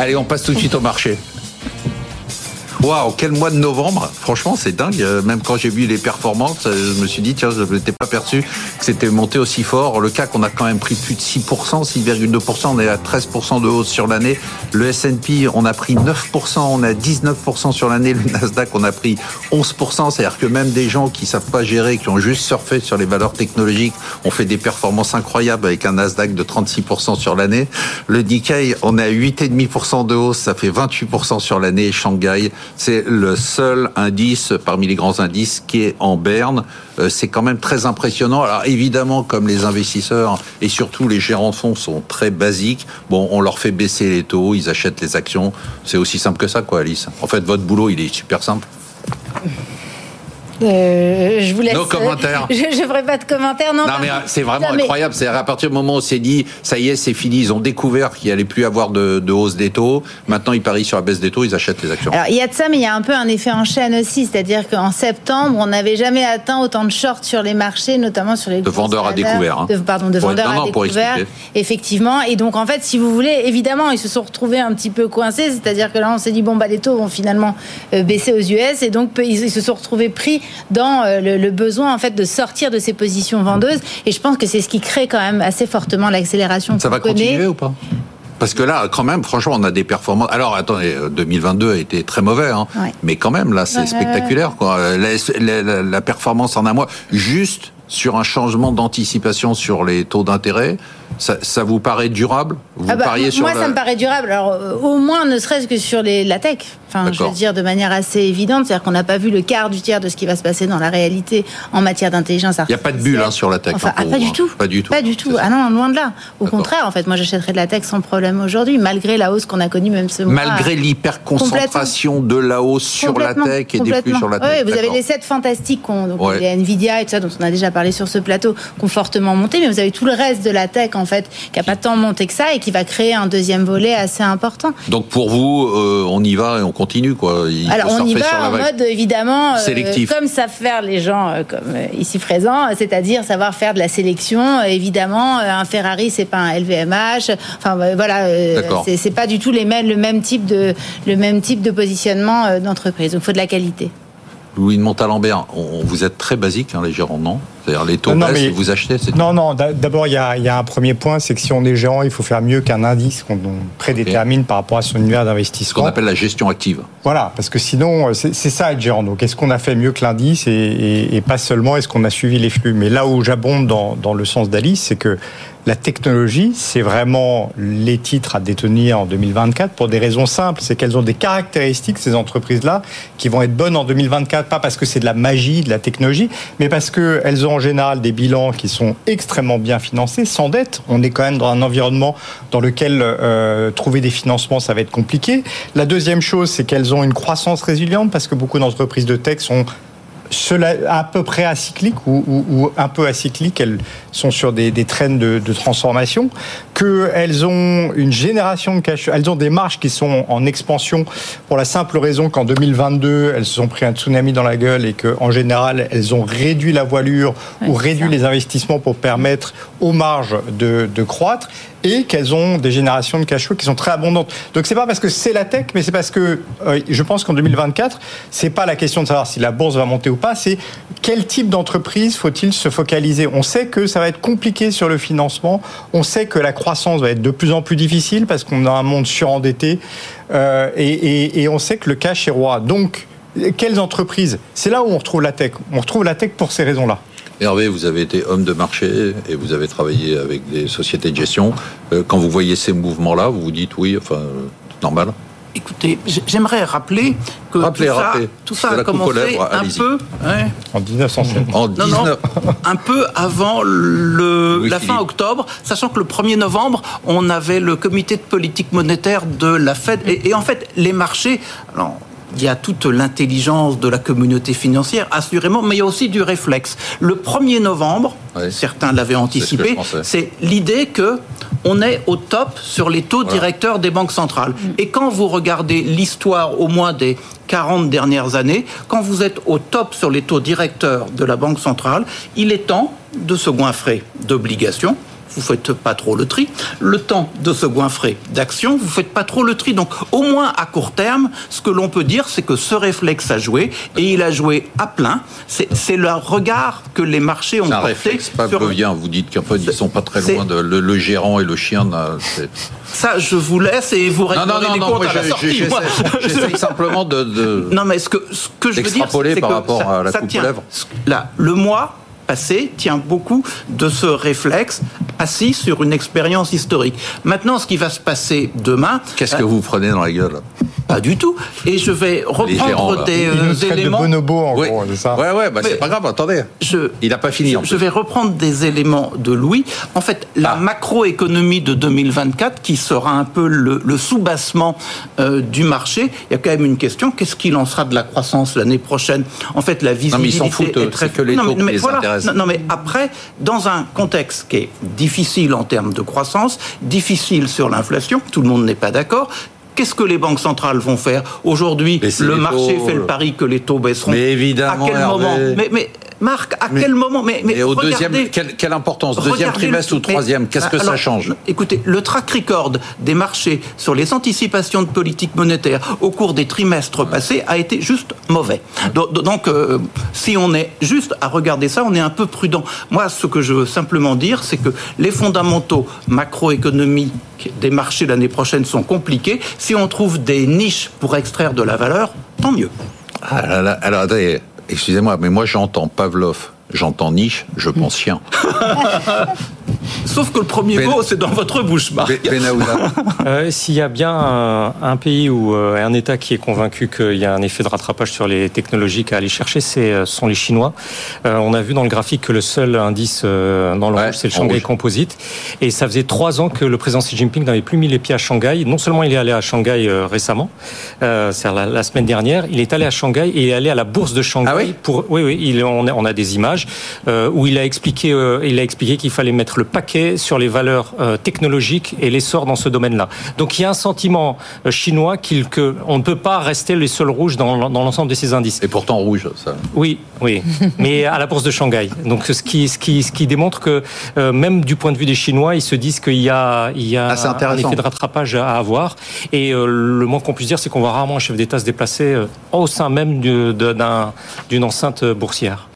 Allez, on passe tout de suite au marché. Waouh, quel mois de novembre Franchement, c'est dingue. Euh, même quand j'ai vu les performances, euh, je me suis dit, tiens, je n'étais pas perçu c'était monté aussi fort. Le CAC, on a quand même pris plus de 6%, 6,2%. On est à 13% de hausse sur l'année. Le S&P, on a pris 9%, on a 19% sur l'année. Le Nasdaq, on a pris 11%. C'est-à-dire que même des gens qui savent pas gérer, qui ont juste surfé sur les valeurs technologiques, ont fait des performances incroyables avec un Nasdaq de 36% sur l'année. Le Nikkei, on est à 8,5% de hausse. Ça fait 28% sur l'année. Shanghai, c'est le seul indice parmi les grands indices qui est en berne. Euh, c'est quand même très impressionnant. Alors évidemment, comme les investisseurs et surtout les gérants de fonds sont très basiques, bon, on leur fait baisser les taux, ils achètent les actions. C'est aussi simple que ça, quoi, Alice. En fait, votre boulot, il est super simple. Euh, je vous laisse. Nos commentaires. Je ne ferai pas de commentaires. Non, non mais c'est vraiment incroyable. C'est à partir du moment où on s'est dit, ça y est, c'est fini. Ils ont découvert qu'il allait plus avoir de, de, hausse des taux. Maintenant, ils parient sur la baisse des taux. Ils achètent les actions. Alors, il y a de ça, mais il y a un peu un effet en chaîne aussi. C'est-à-dire qu'en septembre, on n'avait jamais atteint autant de shorts sur les marchés, notamment sur les. De vendeurs à découvert. Hein. De, pardon, de vendeurs à découvert. Effectivement. Et donc, en fait, si vous voulez, évidemment, ils se sont retrouvés un petit peu coincés. C'est-à-dire que là, on s'est dit, bon, bah, les taux vont finalement euh, baisser aux US. Et donc, ils se sont retrouvés pris dans euh, le, besoin en fait de sortir de ces positions vendeuses. Et je pense que c'est ce qui crée quand même assez fortement l'accélération. Ça va continuer ou pas? Parce que là, quand même, franchement, on a des performances. Alors, attendez, 2022 a été très mauvais, hein. mais quand même, là, c'est spectaculaire. Quoi. La, la, performance en un mois, juste sur un changement d'anticipation sur les taux d'intérêt, ça, vous paraît durable? Vous ah bah, pariez sur Moi, ça me paraît durable. Alors, euh, au moins, ne serait-ce que sur les, la tech. Enfin, je veux dire de manière assez évidente, c'est-à-dire qu'on n'a pas vu le quart du tiers de ce qui va se passer dans la réalité en matière d'intelligence artificielle. Il n'y a pas de bulle hein, sur la tech. Enfin, hein, ah, pas, du tout. pas du tout. Pas du tout. Ah non, loin de là. Au contraire, en fait, moi, j'achèterais de la tech sans problème aujourd'hui, malgré la hausse qu'on a connue même ce mois. Malgré l'hyperconcentration de la hausse sur la tech et des flux sur la tech. Oui, vous avez les 7 fantastiques, donc ouais. les Nvidia et tout ça, dont on a déjà parlé sur ce plateau, qui ont fortement monté, mais vous avez tout le reste de la tech, en fait, qui n'a pas tant monté que ça et qui va créer un deuxième volet assez important. Donc pour vous, euh, on y va et on continue quoi. Alors on y va en mode évidemment euh, sélectif, comme savent faire les gens euh, comme ici présents, c'est-à-dire savoir faire de la sélection. Évidemment, un Ferrari c'est pas un LVMH. Enfin voilà, c'est pas du tout les mêmes, le même type de le même type de positionnement d'entreprise. Donc il faut de la qualité. Louis de Montalembert, on, vous êtes très basique, hein, les gérants, non? C'est-à-dire les taux baissent et vous achetez Non, non, d'abord, il y, a, un premier point, c'est que si on est gérant, il faut faire mieux qu'un indice qu'on prédétermine par rapport à son univers d'investissement. Ce qu'on appelle la gestion active. Voilà, parce que sinon, c'est ça être gérant. Donc, est-ce qu'on a fait mieux que l'indice et, pas seulement est-ce qu'on a suivi les flux? Mais là où j'abonde dans, dans le sens d'Alice, c'est que la technologie, c'est vraiment les titres à détenir en 2024 pour des raisons simples. C'est qu'elles ont des caractéristiques, ces entreprises-là, qui vont être bonnes en 2024, pas parce que c'est de la magie, de la technologie, mais parce qu'elles ont en général des bilans qui sont extrêmement bien financés, sans dette. On est quand même dans un environnement dans lequel euh, trouver des financements, ça va être compliqué. La deuxième chose, c'est qu'elles ont une croissance résiliente, parce que beaucoup d'entreprises de tech sont à peu près acycliques ou, un peu acycliques, elles sont sur des, traînes de transformation, qu'elles ont une génération de cash, elles ont des marges qui sont en expansion pour la simple raison qu'en 2022, elles se sont pris un tsunami dans la gueule et qu'en général, elles ont réduit la voilure ou réduit les investissements pour permettre aux marges de, de croître et qu'elles ont des générations de cash flow qui sont très abondantes. Donc c'est pas parce que c'est la tech, mais c'est parce que euh, je pense qu'en 2024, c'est pas la question de savoir si la bourse va monter ou pas, c'est quel type d'entreprise faut-il se focaliser? On sait que ça va être compliqué sur le financement, on sait que la croissance va être de plus en plus difficile parce qu'on a un monde surendetté euh, et, et, on sait que le cash est roi. Donc quelles entreprises? C'est là où on retrouve la tech. On retrouve la tech pour ces raisons-là. Hervé, vous avez été homme de marché et vous avez travaillé avec des sociétés de gestion. Euh, quand vous voyez ces mouvements-là, vous vous dites oui, enfin, normal Écoutez, j'aimerais rappeler que tout, ça, a commencé un peu hein, en 1907. En un peu avant le, la fin octobre, sachant que le 1er novembre, on avait le comité de politique monétaire de la Fed. Et, et en fait les marchés. Alors, il y a toute l'intelligence de la communauté financière, assurément, mais il y a aussi du réflexe. Le 1er novembre, certains l'avaient anticipé, c'est l'idée que on est au top sur les taux directeurs des banques centrales. Mm. Et quand vous regardez l'histoire au moins des 40 dernières années, quand vous êtes au top sur les taux directeurs de la Banque centrale, il est temps de se goinfrer d'obligations vous faites pas trop le tri. Le temps de se goinfrer d'actions, vous faites pas trop le tri. Donc, au moins à court terme, ce que l'on peut dire, c'est que ce réflexe a joué et il a joué à plein. C'est le regard que les marchés ont porté. Un réflexe pas sur... Vous dites qu'en fait, ils sont pas très loin de le, gérant et le chien. Ça, je vous laisse et vous réglerez les comptes à la sortie. J'essaie simplement de, Non, mais ce que, ce que je veux dire, c'est par rapport à la coupe lèvres. Là, le mois passé tient beaucoup de ce réflexe assis sur une expérience historique. Maintenant, ce qui va se passer demain... Qu'est-ce que euh, vous prenez dans la gueule pas du tout. Et je vais reprendre des euh, éléments. De bonobo, en ouais. gros, c'est ça. Ouais, ouais, bah c'est pas grave. Attendez. Je, Il n'a pas fini. Je, vais reprendre des éléments de Louis. En fait, la ah. macroéconomie de 2024, qui sera un peu le, le soubassement euh, du marché, il y a quand même une question qu'est-ce qu'il en sera de la croissance l'année prochaine? En fait, la visibilité non, mais ils s'en foutent, est très que les taux mais, les voilà. Non, non, mais après, dans un contexte qui est difficile en termes de croissance, difficile sur l'inflation, tout le monde n'est pas d'accord. Qu'est-ce que les banques centrales vont faire? Aujourd'hui, le marché fait le pari que les taux baisseront. Mais évidemment. À quel moment? Mais, Marc, à quel moment Mais, mais, au deuxième, quelle, importance? Deuxième trimestre ou troisième? Qu'est-ce que ça change? Écoutez, le track record des marchés sur les anticipations de politique monétaire au cours des trimestres passés a été juste mauvais. Donc, euh, si on est juste à regarder ça, on est un peu prudent. Moi, ce que je veux simplement dire, c'est que les fondamentaux macroéconomiques des marchés l'année prochaine sont compliqués. Si on trouve des niches pour extraire de la valeur, tant mieux. Ah alors, excusez-moi, mais moi j'entends Pavlov J'entends niche, je pense chien. Sauf que le premier mot, c'est dans votre bouche, Marc. Euh, s'il y a bien un, pays ou euh, un État qui est convaincu qu'il y a un effet de rattrapage sur les technologies à aller chercher, c'est euh, sont les Chinois. on a vu dans le graphique que le seul indice dans le rouge, c'est le Shanghai Composite. Et ça faisait trois ans que le président Xi Jinping n'avait plus mis les pieds à Shanghai. Non seulement il est allé à Shanghai récemment, c'est la, semaine dernière, il est allé à Shanghai et il est allé à la bourse de Shanghai. Ah oui pour, oui, oui, il, on, a, on a des images euh, où il a expliqué, euh, il a expliqué qu'il fallait mettre le paquet sur les valeurs euh, technologiques et l'essor dans ce domaine-là. Donc il y a un sentiment chinois qu'on ne peut pas rester les seuls rouges dans, dans l'ensemble de ces indices. Et pourtant rouge, ça. Oui, oui, mais à la bourse de Shanghai. Donc ce qui, ce qui, ce qui démontre que même du point de vue des Chinois, ils se disent qu'il y a, il y a ah, un effet de rattrapage à avoir. Et le moins qu'on puisse dire, c'est qu'on voit rarement un chef d'État se déplacer au sein même d'une enceinte boursière.